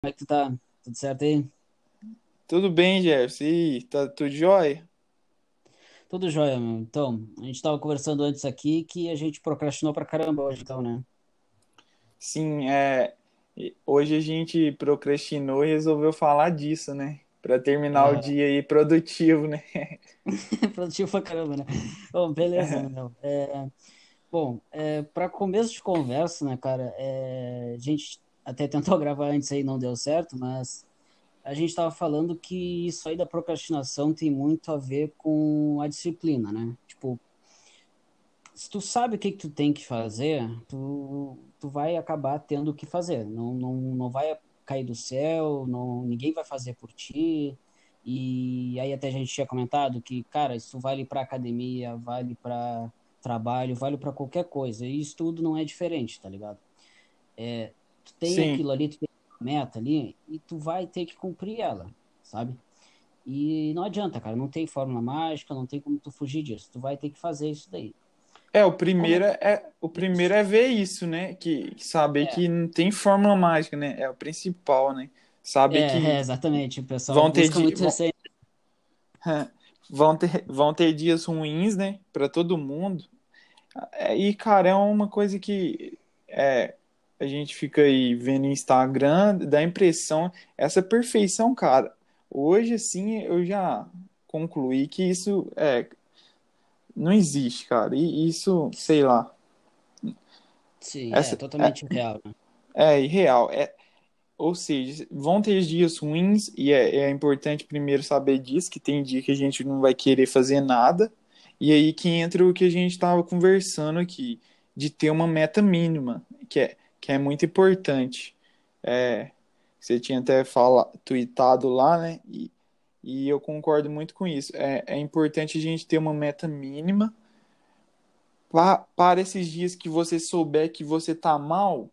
Como é que tu tá? Tudo certo aí? Tudo bem, Jefferson? E tá tudo jóia? Tudo jóia, meu. Então, a gente tava conversando antes aqui que a gente procrastinou pra caramba hoje, então, né? Sim, é, hoje a gente procrastinou e resolveu falar disso, né? Para terminar o É, dia aí produtivo, né? produtivo pra caramba, né? Bom, beleza, meu. É, bom, é, para começo de conversa, né, cara, é, a gente até tentou gravar antes aí, não deu certo, mas a gente tava falando que isso aí da procrastinação tem muito a ver com a disciplina, né? Tipo, se tu sabe o que que tu tem que fazer, tu, tu vai acabar tendo o que fazer. Não, não, não vai cair do céu, não, ninguém vai fazer por ti. E aí até a gente tinha comentado que, cara, isso vale para academia, vale para trabalho, vale para qualquer coisa. E isso tudo não é diferente, tá ligado? Tu tem Sim, aquilo ali, tu tem uma meta ali, e tu vai ter que cumprir ela, sabe? E não adianta, cara, não tem fórmula mágica, não tem como tu fugir disso. Tu vai ter que fazer isso daí. é o Como é primeiro é o primeiro é ver isso, né? Que, que saber É, que não tem fórmula mágica, né? É o principal, né? Saber É, é, que exatamente. O pessoal vão ter di- vão, vão ter vão ter dias ruins, né? Para todo mundo. É, E cara, é uma coisa que é, a gente fica aí vendo Instagram, dá a impressão, essa perfeição, cara. Hoje, assim, eu já concluí que isso é, não existe, cara. E isso, sei lá, Sim, é essa totalmente real, né? é irreal. É, ou seja, vão ter dias ruins e é, é importante primeiro saber disso, que tem dia que a gente não vai querer fazer nada. E aí que entra o que a gente estava conversando aqui, de ter uma meta mínima, que é, que é muito importante. É, você tinha até fala, tweetado lá, né? E, e eu concordo muito com isso. É, é importante a gente ter uma meta mínima pa- para esses dias que você souber que você tá mal,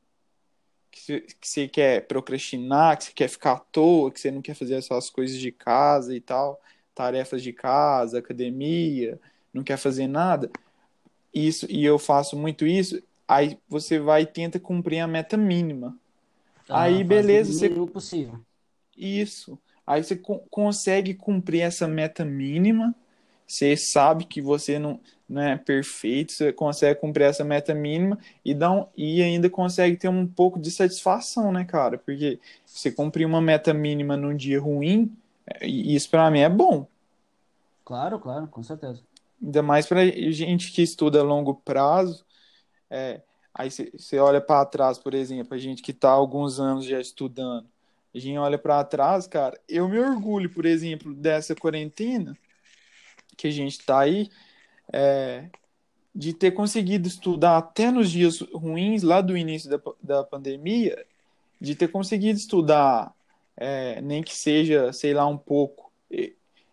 que você, que você quer procrastinar, que você quer ficar à toa, que você não quer fazer as suas coisas de casa e tal, tarefas de casa, academia, não quer fazer nada. Isso, e eu faço muito isso, aí você vai e tenta cumprir a meta mínima. Aham, Aí, beleza, você possível. Isso. Aí você co- consegue cumprir essa meta mínima. Você sabe que você não, não é perfeito, você consegue cumprir essa meta mínima e, dá um, e ainda consegue ter um pouco de satisfação, né, cara? Porque você cumprir uma meta mínima num dia ruim, é, isso pra mim é bom. Claro, claro, com certeza. Ainda mais pra gente que estuda a longo prazo. É, aí você olha para trás, por exemplo, a gente que está há alguns anos já estudando, a gente olha para trás, cara, eu me orgulho, por exemplo, dessa quarentena que a gente está aí, é, de ter conseguido estudar até nos dias ruins, lá do início da, da pandemia, de ter conseguido estudar, é, nem que seja, sei lá, um pouco,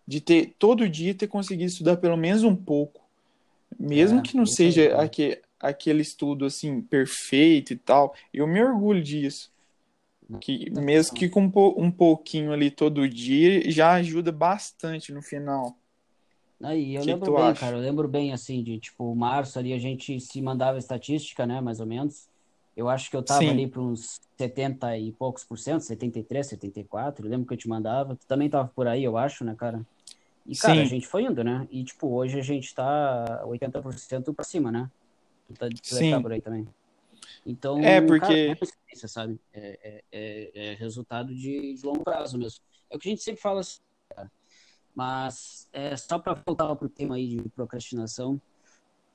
de ter todo dia ter conseguido estudar pelo menos um pouco. Mesmo É, que não seja cara. Aque, aquele estudo assim perfeito e tal, eu me orgulho disso. Que mesmo que com um po- pouquinho ali todo dia já ajuda bastante no final. Aí eu que lembro bem, acha? cara, eu lembro bem assim de tipo março ali a gente se mandava estatística, né, mais ou menos. Eu acho que eu tava ali Sim, para uns 70 e poucos por cento, 73, 74. Eu lembro que eu te mandava. Tu também tava por aí, eu acho, né, cara? E cara, a sim, gente foi indo, né? E tipo, hoje a gente tá 80% pra cima, né? Tu, tá, tu sim. por aí também. É Então, cara, é porque consciência, sabe? É, é, é, é resultado de, de longo prazo mesmo. É o que a gente sempre fala, assim, mas é só para voltar pro tema aí de procrastinação,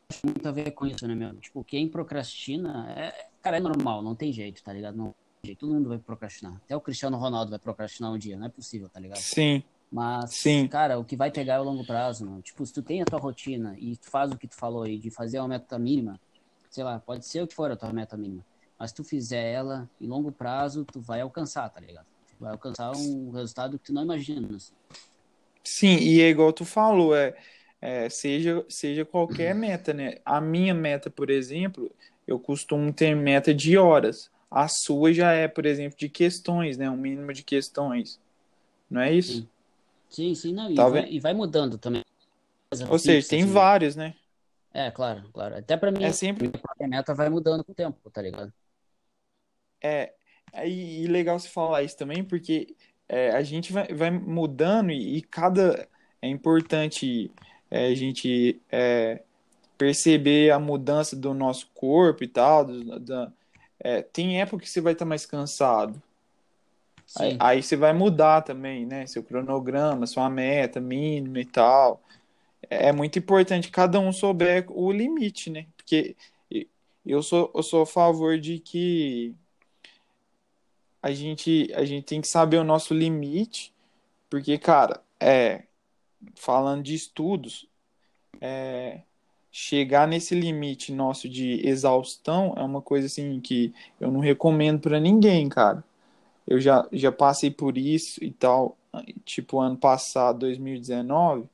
tem muito a ver com isso, né, meu? Tipo, quem procrastina, é, cara, é normal, não tem jeito, tá ligado? Não tem jeito, todo mundo vai procrastinar. Até o Cristiano Ronaldo vai procrastinar um dia, não é possível, tá ligado? sim, Mas, sim, cara, o que vai pegar é o longo prazo, mano. Tipo, se tu tem a tua rotina e tu faz o que tu falou aí, de fazer uma meta mínima, sei lá, pode ser o que for a tua meta mínima, mas se tu fizer ela em longo prazo, tu vai alcançar, tá ligado? Tu vai alcançar um resultado que tu não imagina, assim. sim, e é igual tu falou, é, é, seja, seja qualquer meta, né? A minha meta, por exemplo, eu costumo ter meta de horas. A sua já é, por exemplo, de questões, né? Um mínimo de questões. Não é isso? Sim, sim, sim, não, e Tá vai, e vai mudando também, Ou seja, tem assim. vários, né? É, claro, claro. Até pra É mim, sempre minha própria meta vai mudando com o tempo, tá ligado? é E, e legal você falar isso também, porque é, a gente vai, vai mudando e, e, cada. É importante é, a gente é, perceber a mudança do nosso corpo e tal. Do, do, é, tem época que você vai estar mais cansado. Aí, aí, você vai mudar também, né? Seu cronograma, sua meta mínima e tal. É muito importante cada um souber o limite, né? Porque eu sou, eu sou a favor de que a gente, a gente tem que saber o nosso limite, porque, cara, é, falando de estudos, é, chegar nesse limite nosso de exaustão é uma coisa assim que eu não recomendo para ninguém, cara. Eu já, já passei por isso e tal, tipo ano passado, 2019,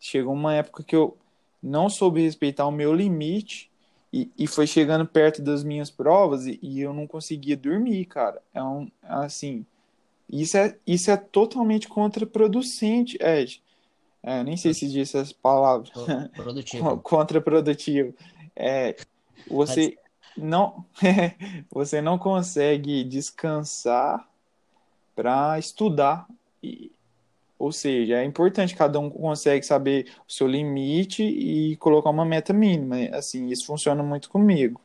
chegou uma época que eu não soube respeitar o meu limite e, e foi chegando perto das minhas provas e, e eu não conseguia dormir, cara. É um, assim, isso é, isso é totalmente contraproducente, Ed. É, nem sei se disse essas palavras. Produtivo. contraprodutivo. É, você não, você não consegue descansar para estudar. E, ou seja, é importante cada um consegue saber o seu limite e colocar uma meta mínima. Assim, isso funciona muito comigo.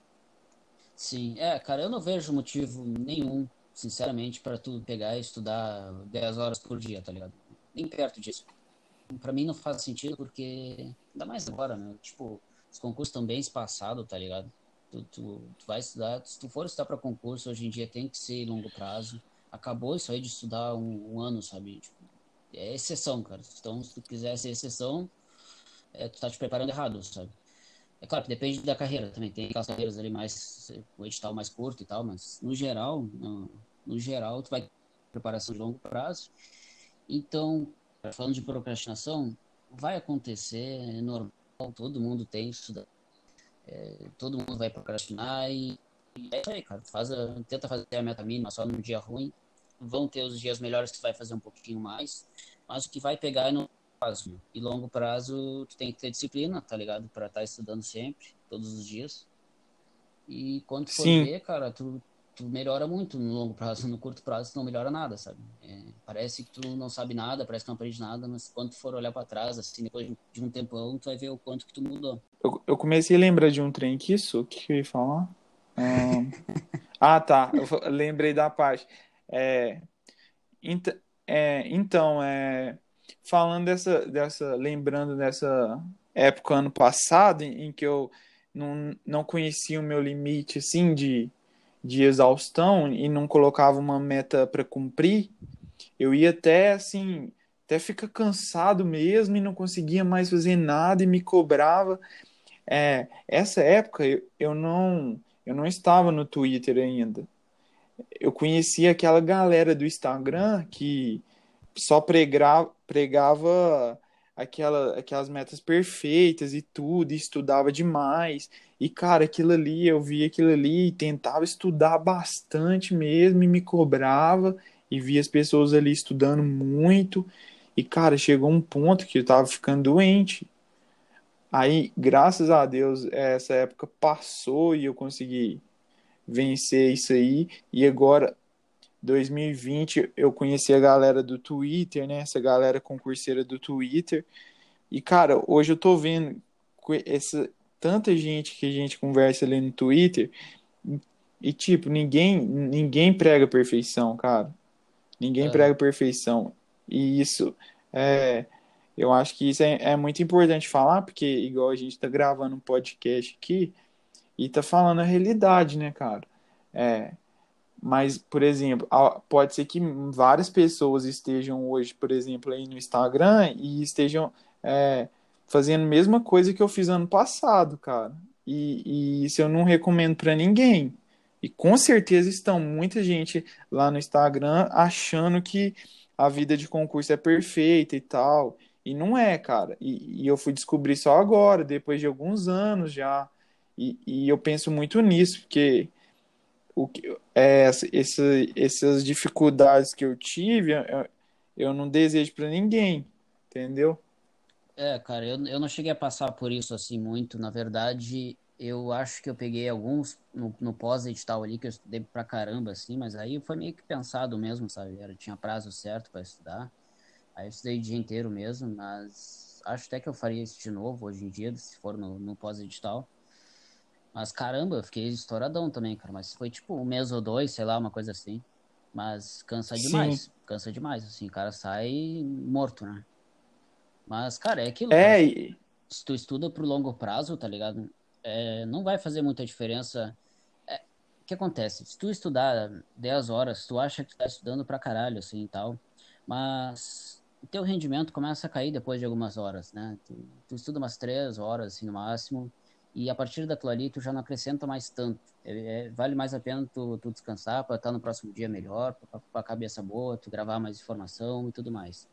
Sim, é, cara, eu não vejo motivo nenhum, sinceramente, para tu pegar e estudar 10 horas por dia, tá ligado? Nem perto disso. Para mim não faz sentido porque ainda mais agora, né? Tipo, os concursos estão bem espaçados, tá ligado? Tu, tu, tu, vai estudar, se tu for estudar para concurso, hoje em dia tem que ser longo prazo. Acabou isso aí de estudar um, um ano, sabe? Tipo, é exceção, cara. Então, se tu quiser ser exceção, é, tu tá te preparando errado, sabe? É claro que depende da carreira também. Tem aquelas carreiras ali mais, o edital mais curto e tal, mas no geral, no, no geral, tu vai ter preparação de longo prazo. Então, falando de procrastinação, vai acontecer, é normal, todo mundo tem isso, é, todo mundo vai procrastinar e, e é isso aí, cara. Faz a, tenta fazer a meta mínima só no dia ruim, vão ter os dias melhores que tu vai fazer um pouquinho mais, mas o que vai pegar é no prazo. E longo prazo, tu tem que ter disciplina, tá ligado? Para estar tá estudando sempre, todos os dias. E quando tu for Sim. ver, cara, tu, tu melhora muito no longo prazo. No curto prazo, tu não melhora nada, sabe? É, parece que tu não sabe nada, parece que não aprende nada, mas quando tu for olhar para trás, assim, depois de um tempão, tu vai ver o quanto que tu mudou. Eu, eu comecei a lembrar de um trem aqui, isso, o que eu ia falar? Um... ah, tá. Eu lembrei da parte. É, ent, é, então, é, falando dessa, dessa, lembrando dessa época ano passado, em, em, que eu não, não conhecia o meu limite, assim, de, de exaustão e não colocava uma meta para cumprir, eu ia até, assim, até ficar cansado mesmo e não conseguia mais fazer nada e me cobrava. É, essa época eu, eu não eu não estava no Twitter ainda eu conheci aquela galera do Instagram que só pregava, pregava aquela, aquelas metas perfeitas e tudo, e estudava demais. E, cara, aquilo ali, eu via aquilo ali e tentava estudar bastante mesmo e me cobrava e via as pessoas ali estudando muito. E, cara, chegou um ponto que eu tava ficando doente. Aí, graças a Deus, essa época passou e eu consegui vencer isso aí. E agora, 2020, eu conheci a galera do Twitter, né? Essa galera concurseira do Twitter. E, cara, hoje eu tô vendo essa tanta gente que a gente conversa ali no Twitter. E, tipo, ninguém, ninguém prega perfeição, cara. Ninguém é. prega perfeição. E isso é. Eu acho que isso é, é muito importante falar, porque, igual a gente tá gravando um podcast aqui, e tá falando a realidade, né, cara? É, mas, por exemplo, pode ser que várias pessoas estejam hoje, por exemplo, aí no Instagram e estejam é, fazendo a mesma coisa que eu fiz ano passado, cara. E, e isso eu não recomendo para ninguém. E com certeza estão muita gente lá no Instagram achando que a vida de concurso é perfeita e tal. E não é, cara. E, e eu fui descobrir só agora, depois de alguns anos já. E, e eu penso muito nisso, porque o que, é, essa, essas dificuldades que eu tive, eu, eu não desejo para ninguém, entendeu? É, cara, eu, eu não cheguei a passar por isso assim muito. Na verdade, eu acho que eu peguei alguns no, no pós-edital ali que eu estudei pra caramba, assim, mas aí foi meio que pensado mesmo, sabe? Era, tinha prazo certo para estudar. Aí eu estudei o dia inteiro mesmo, mas acho até que eu faria isso de novo hoje em dia, se for no, no pós-edital. Mas caramba, eu fiquei estouradão também, cara. Mas foi tipo um mês ou dois, sei lá, uma coisa assim. Mas cansa demais. Sim. Cansa demais, assim. O cara sai morto, né? Mas, cara, é aquilo. É. Cara. Se tu estuda pro longo prazo, tá ligado? É, não vai fazer muita diferença. É, o que acontece? Se tu estudar 10 horas, tu acha que tu tá estudando pra caralho, assim e tal. Mas o teu rendimento começa a cair depois de algumas horas, né? Tu, tu estuda umas 3 horas, assim, no máximo e a partir daquilo ali tu já não acrescenta mais tanto. É, é, vale mais a pena tu, tu descansar para estar no próximo dia melhor, com a cabeça boa, tu gravar mais informação e tudo mais.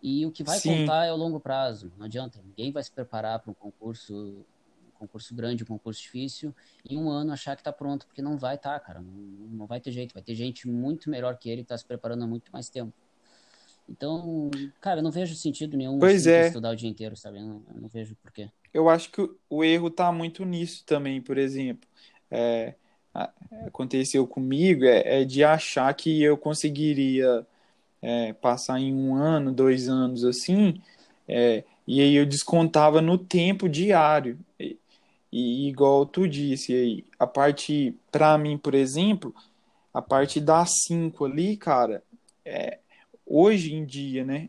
E o que vai Sim. contar é o longo prazo. Não adianta, ninguém vai se preparar para um concurso, concurso grande, um concurso difícil, em um ano achar que está pronto, porque não vai estar, tá, cara. Não, não vai ter jeito. Vai ter gente muito melhor que ele que está se preparando há muito mais tempo. Então, cara, eu não vejo sentido nenhum pois é. estudar o dia inteiro, sabe? Eu não, eu não vejo porquê eu acho que o erro está muito nisso também, por exemplo. É, aconteceu comigo é, é, de achar que eu conseguiria é, passar em um ano, dois anos assim, é, e aí eu descontava no tempo diário. E, igual tu disse, aí, a parte, para mim, por exemplo, a parte das cinco ali, cara, é, hoje em dia, né?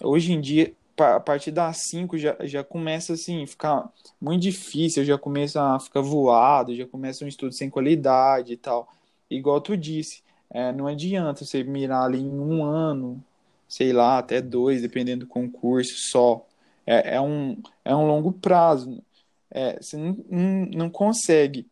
Hoje em dia a partir das 5 já, já começa assim, ficar muito difícil, já começa a ficar voado, já começa um estudo sem qualidade e tal. Igual tu disse, é, não adianta você mirar ali em um ano, sei lá, até dois, dependendo do concurso só. É, é, um, é um longo prazo. É, você não, não, não consegue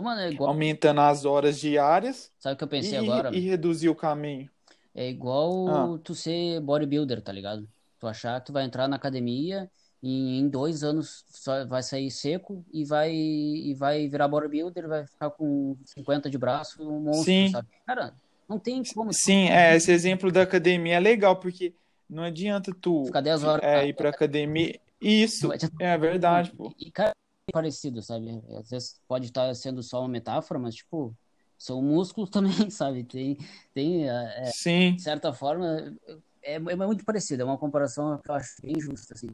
Mano, é igual... aumentando as horas diárias. Sabe o que eu pensei e, agora? E reduzir o caminho. É igual ah. tu ser bodybuilder, tá ligado? Tu achar que tu vai entrar na academia e em dois anos só vai sair seco e vai e vai virar bodybuilder, vai ficar com 50 de braço, um monstro, Sim. sabe? Cara, não tem como. Sim, é, esse exemplo da academia é legal, porque não adianta tu ficar 10 horas é, ir pra academia. Isso, é verdade, pô. E, cara, é parecido, sabe? Às vezes pode estar sendo só uma metáfora, mas, tipo, são músculos também, sabe? Tem, tem é, Sim. de certa forma, é, é muito parecido, é uma comparação que eu acho bem justa, assim.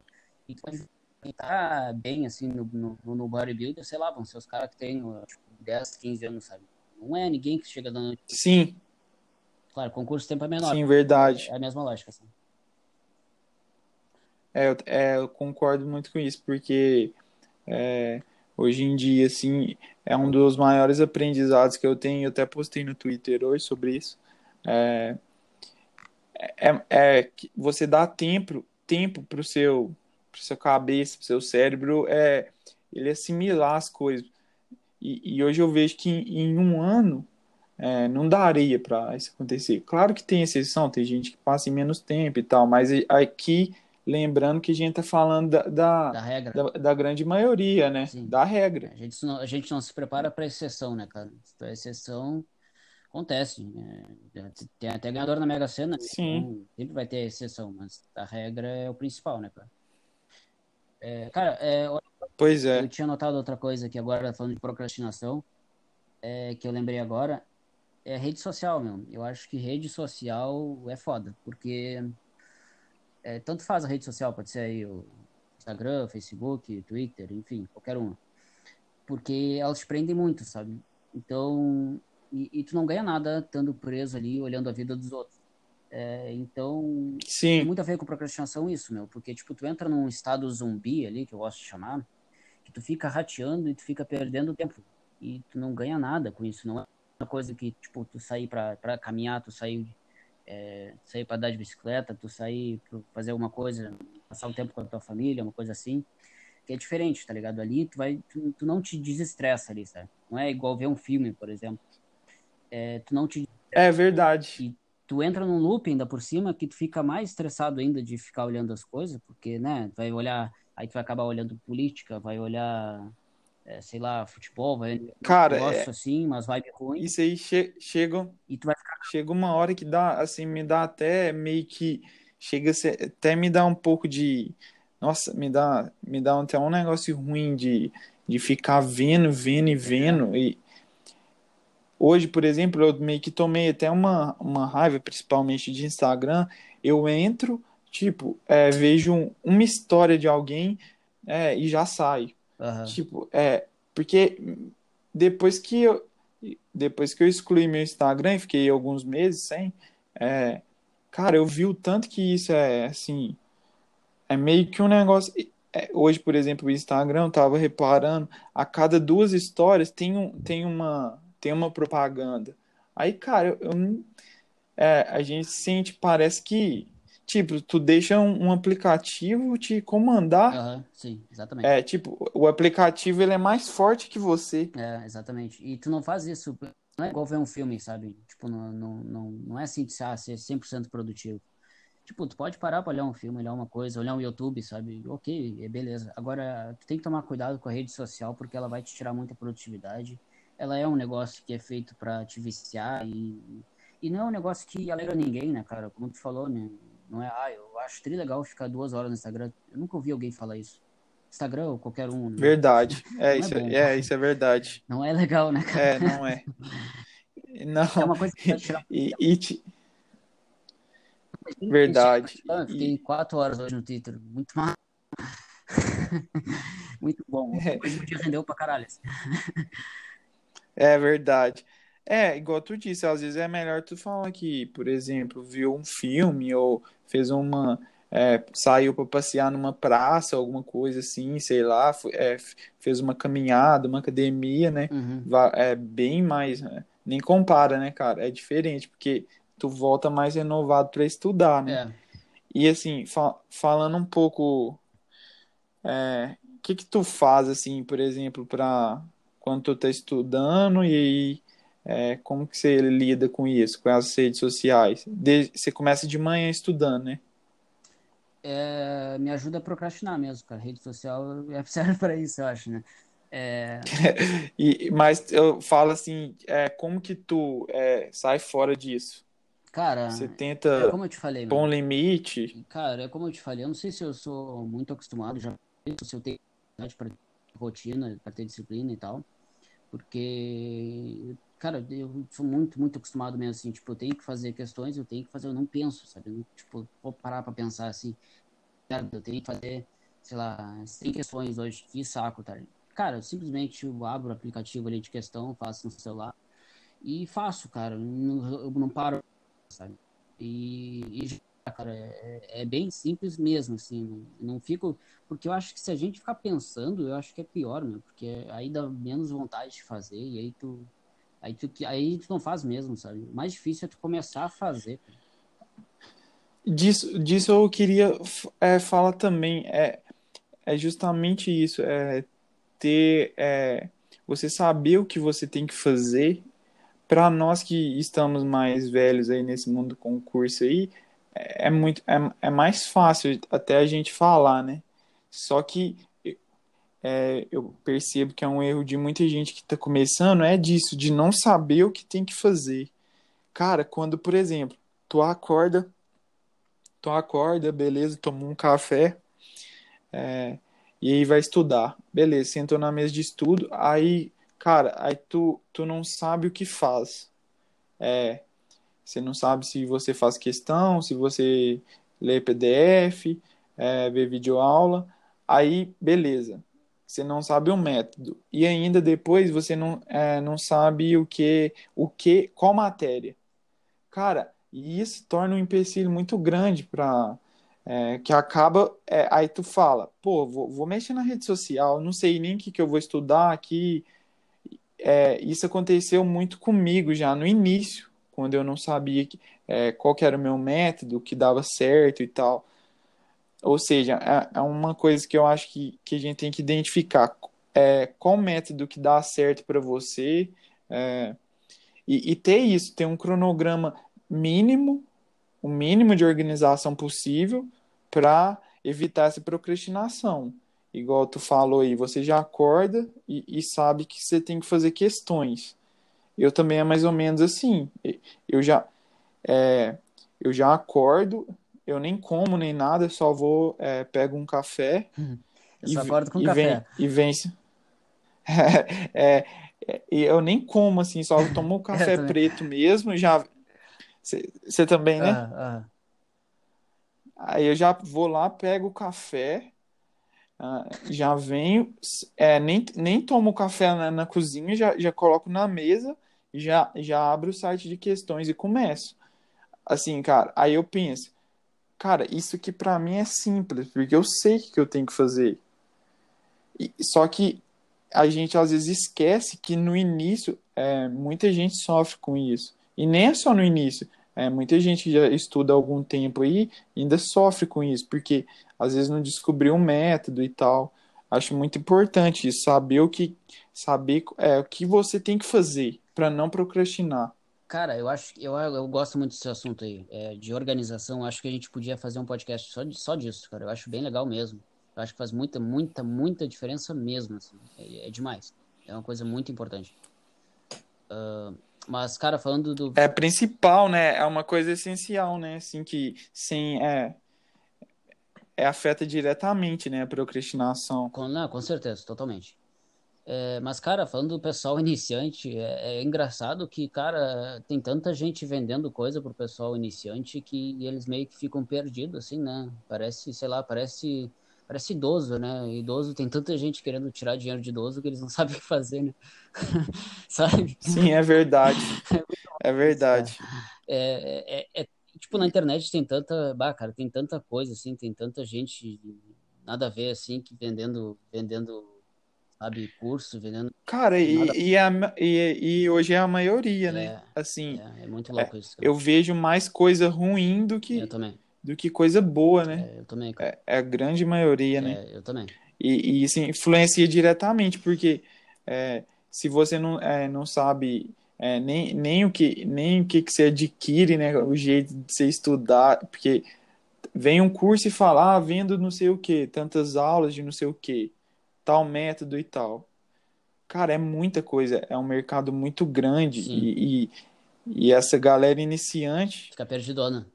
E pode tá bem, assim, no, no, no bodybuilder, sei lá, vão ser os caras que têm tipo, 10, 15 anos, sabe? Não é ninguém que chega dando... Sim. Claro, concurso tempo é menor. Sim, verdade. É a mesma lógica, assim. É, é, eu concordo muito com isso, porque é, hoje em dia, assim, é um dos maiores aprendizados que eu tenho. Eu até postei no Twitter hoje sobre isso. É, é, é você dá tempo tempo para o seu pro seu cabeça, para o seu cérebro, é ele assimilar as coisas. E, e hoje eu vejo que em, em um ano é, não daria para isso acontecer. Claro que tem exceção, tem gente que passa em menos tempo e tal, mas aqui lembrando que a gente está falando da, da, da regra. Da, da, grande maioria, né? Sim. Da regra. A gente, não, a gente não se prepara para exceção, né, cara? Exceção, acontece. Né? Tem até ganhador na Mega Sena. Sim. Então, sempre vai ter exceção, mas a regra é o principal, né, cara? É, cara, é, pois é. Eu tinha notado outra coisa aqui agora, falando de procrastinação, é, que eu lembrei agora, é rede social, meu. Eu acho que rede social é foda, porque é, tanto faz a rede social, pode ser aí o Instagram, Facebook, Twitter, enfim, qualquer uma. Porque elas te prendem muito, sabe? Então, e, e, tu não ganha nada estando preso ali olhando a vida dos outros. É, então, Sim. tem muito a ver com procrastinação isso, meu, porque, tipo, tu entra num estado zumbi ali, que eu gosto de chamar, que tu fica rateando e tu fica perdendo tempo, e tu não ganha nada com isso, não é uma coisa que, tipo, tu sair pra, pra caminhar, tu sair, é, sair pra dar de bicicleta, tu sair pra fazer alguma coisa, passar um tempo com a tua família, uma coisa assim, que é diferente, tá ligado? Ali tu vai, tu, tu não te desestressa ali, sabe? Não é igual ver um filme, por exemplo, é, tu não te. É verdade. E tu entra num loop ainda por cima que tu fica mais estressado ainda de ficar olhando as coisas, porque, né, vai olhar, aí tu vai acabar olhando política, vai olhar, é, sei lá, futebol, vai Cara, um é... assim, umas vibes ruins. Isso aí che chega, e tu vai ficar... chega uma hora que dá, assim, me dá até meio que, chega até me dá um pouco de, nossa, me dá, me dá até um negócio ruim de de ficar vendo, vendo e vendo. E hoje, por exemplo, eu meio que tomei até uma, uma raiva, principalmente de Instagram. Eu entro, tipo, é, vejo uma história de alguém é, e já saio. Aham. Tipo, é, porque depois que eu, depois que eu excluí meu Instagram e fiquei alguns meses sem, é, cara, eu vi o tanto que isso é, assim, é meio que um negócio. é, hoje, por exemplo, o Instagram, eu tava reparando, a cada duas histórias tem, um, tem, uma, tem uma propaganda. Aí, cara, eu, eu é, a gente sente, parece que, tipo, tu deixa um, um aplicativo te comandar. Aham, sim, exatamente. É, tipo, o aplicativo ele é mais forte que você. É, exatamente. E tu não faz isso, não é igual ver um filme, sabe? Tipo, não, não, não, não é assim de ser, ah, ser 100% produtivo. Tipo, tu pode parar pra olhar um filme, olhar uma coisa, olhar um YouTube, sabe? Ok, é beleza. Agora, tu tem que tomar cuidado com a rede social, porque ela vai te tirar muita produtividade. Ela é um negócio que é feito pra te viciar e, e não é um negócio que alegra ninguém, né, cara? Como tu falou, né? Não é, ah, eu acho tri legal ficar duas horas no Instagram. Eu nunca ouvi alguém falar isso. Instagram ou qualquer um, né? Verdade. É, é isso, bom. é, isso é verdade. Não é legal, né, cara? É, não é. É Não, uma coisa que tirar e, e te- verdade. Eu fiquei E, quatro horas hoje no Twitter. Muito mal. Muito bom. Hoje o dia rendeu pra caralho. é verdade. É, igual tu disse, às vezes é melhor tu falar que, por exemplo, viu um filme ou fez uma, é, saiu para passear numa praça, alguma coisa assim, sei lá, foi- é, fez uma caminhada, uma academia, né? Uhum. É bem mais, né? Nem compara, né, cara? É diferente, porque tu volta mais renovado para estudar, né? É. E assim, fa- falando um pouco, é, o que que tu faz assim, por exemplo, para quando tu tá estudando e aí, é, como que você lida com isso, com as redes sociais? De- você começa de manhã estudando, né? É, me ajuda a procrastinar mesmo, cara. Rede social é serve pra isso, eu acho, né? É, E, mas eu falo assim, é, como que tu é, sai fora disso? cara, Você é tenta como eu te falei, pôr um limite? Cara, é como eu te falei. Eu não sei se eu sou muito acostumado já, se eu tenho ter rotina, pra ter disciplina e tal. Porque, cara, eu sou muito, muito acostumado mesmo, assim, tipo, eu tenho que fazer questões, eu tenho que fazer, eu não penso, sabe? Eu não, tipo, vou parar pra pensar assim, cara, eu tenho que fazer, sei lá, 100 questões hoje, que saco, tá? Cara, eu simplesmente abro o aplicativo ali de questão, faço no celular e faço, cara, eu não, eu não paro, sabe? E, e cara, é, é bem simples mesmo, assim, não, não fico, porque eu acho que se a gente ficar pensando, eu acho que é pior, né? Porque aí dá menos vontade de fazer e aí tu, aí tu, aí tu não faz mesmo, sabe? O mais difícil é tu começar a fazer. Disso, disso eu queria é, falar também, é, é justamente isso, é ter, é, você saber o que você tem que fazer. Para nós que estamos mais velhos aí nesse mundo do concurso aí, é é muito, é, é mais fácil até a gente falar, né? Só que é, eu percebo que é um erro de muita gente que está começando, é disso, de não saber o que tem que fazer. Cara, quando, por exemplo, tu acorda, tu acorda, beleza, toma um café, é, e aí vai estudar. Beleza, sentou na mesa de estudo, aí, cara, aí tu, tu não sabe o que faz. É, você não sabe se você faz questão, se você lê PDF, é, vê videoaula, aí, beleza. Você não sabe o método. E ainda depois você não, é, não sabe o que, o que, qual matéria. Cara, e isso torna um empecilho muito grande para que acaba, é, aí tu fala, pô, vou, vou mexer na rede social, não sei nem o que, que eu vou estudar aqui. É, isso aconteceu muito comigo já no início, quando eu não sabia que, é, qual era o meu método, que dava certo e tal. Ou seja, é, é uma coisa que eu acho que, que a gente tem que identificar é, qual método que dá certo para você é, e, e ter isso, ter um cronograma mínimo, o mínimo de organização possível para evitar essa procrastinação. Igual tu falou aí, você já acorda e, e sabe que você tem que fazer questões. Eu também é mais ou menos assim. Eu já, é, eu já acordo, eu nem como nem nada, só vou, é, pego um café Eu e, acordo com e café. vem, e vence. É, é, eu nem como assim, só tomo o café preto mesmo, já. Você também, né? Ah, ah. Aí eu já vou lá, pego o café, ah, já venho, é, nem, nem tomo o café na, na cozinha, já, já coloco na mesa, já, já abro o site de questões e começo. Assim, cara, aí eu penso, cara, isso aqui pra mim é simples, porque eu sei o que eu tenho que fazer. E- só que a gente às vezes esquece que no início é, muita gente sofre com isso. E nem é só no início. É, muita gente já estuda há algum tempo aí e ainda sofre com isso, porque às vezes não descobriu um método e tal. Acho muito importante isso, saber o que saber é, o que você tem que fazer para não procrastinar. Cara, eu acho, eu, eu gosto muito desse assunto aí, é, de organização. Acho que a gente podia fazer um podcast só, de, só disso, cara. Eu acho bem legal mesmo. Eu acho que faz muita, muita, muita diferença mesmo, assim. É, é demais. É uma coisa muito importante. Ah, mas, cara, falando do. É principal, né? É uma coisa essencial, né? Assim que sem é, é afeta diretamente, né, a procrastinação. Com, não, com certeza, totalmente. É, mas, cara, falando do pessoal iniciante, é, é engraçado que, cara, tem tanta gente vendendo coisa pro pessoal iniciante que eles meio que ficam perdidos, assim, né? Parece, sei lá, parece, parece idoso, né? Idoso, tem tanta gente querendo tirar dinheiro de idoso que eles não sabem o que fazer, né? Sabe? Sim, é verdade. É cara. verdade. É, é, é- tipo, na internet tem tanta, bah, cara, tem tanta coisa, assim, tem tanta gente nada a ver, assim, que vendendo, vendendo, sabe, curso, vendendo Cara, e, nada. e, a ma- e, e hoje é a maioria, né? É, Assim, é, é muito é, louco isso, cara. eu vejo mais coisa ruim do que, do que coisa boa, né? É, eu também, cara. É, é a grande maioria, né? É, eu também. E, e isso influencia diretamente, porque é, se você não, é, não sabe é, nem, nem o que, nem o que, que você adquire, né? O jeito de você estudar, porque vem um curso e fala, ah, vendo não sei o que, tantas aulas de não sei o que, tal método e tal. Cara, é muita coisa, é um mercado muito grande e, e, e essa galera iniciante fica perdidona.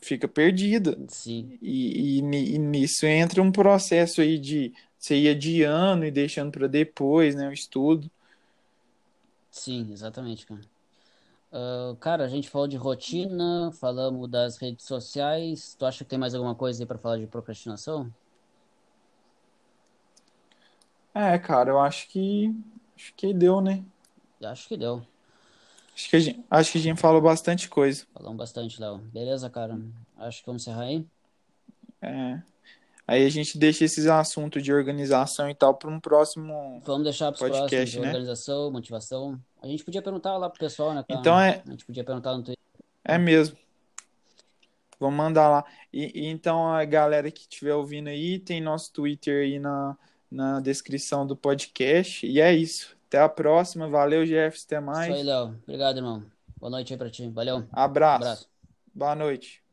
fica perdida. Sim, E, e, ni- nisso entra um processo aí de você ir adiando e deixando para depois, né, o estudo. sim, exatamente, cara. Ah, cara, a gente falou de rotina, falamos das redes sociais. Tu acha que tem mais alguma coisa aí pra falar de procrastinação? É, cara, eu acho que acho que deu, né? Acho que deu. Acho que a gente, acho que a gente falou bastante coisa. Falamos bastante, Léo. Beleza, cara. Acho que vamos encerrar aí. É. Aí a gente deixa esses assuntos de organização e tal para um próximo Vamos deixar para os próximos né? organização, motivação. A gente podia perguntar lá pro pessoal, né, cara? Então é, A gente podia perguntar no Twitter. é mesmo. Vamos mandar lá. E, e então a galera que estiver ouvindo aí, tem nosso Twitter aí na, na descrição do podcast. E é isso. Até a próxima. Valeu, Jefferson. Até Isso aí, mais. Léo. Obrigado, irmão. Boa noite aí pra ti. Valeu. Abraço. Abraço. Boa noite.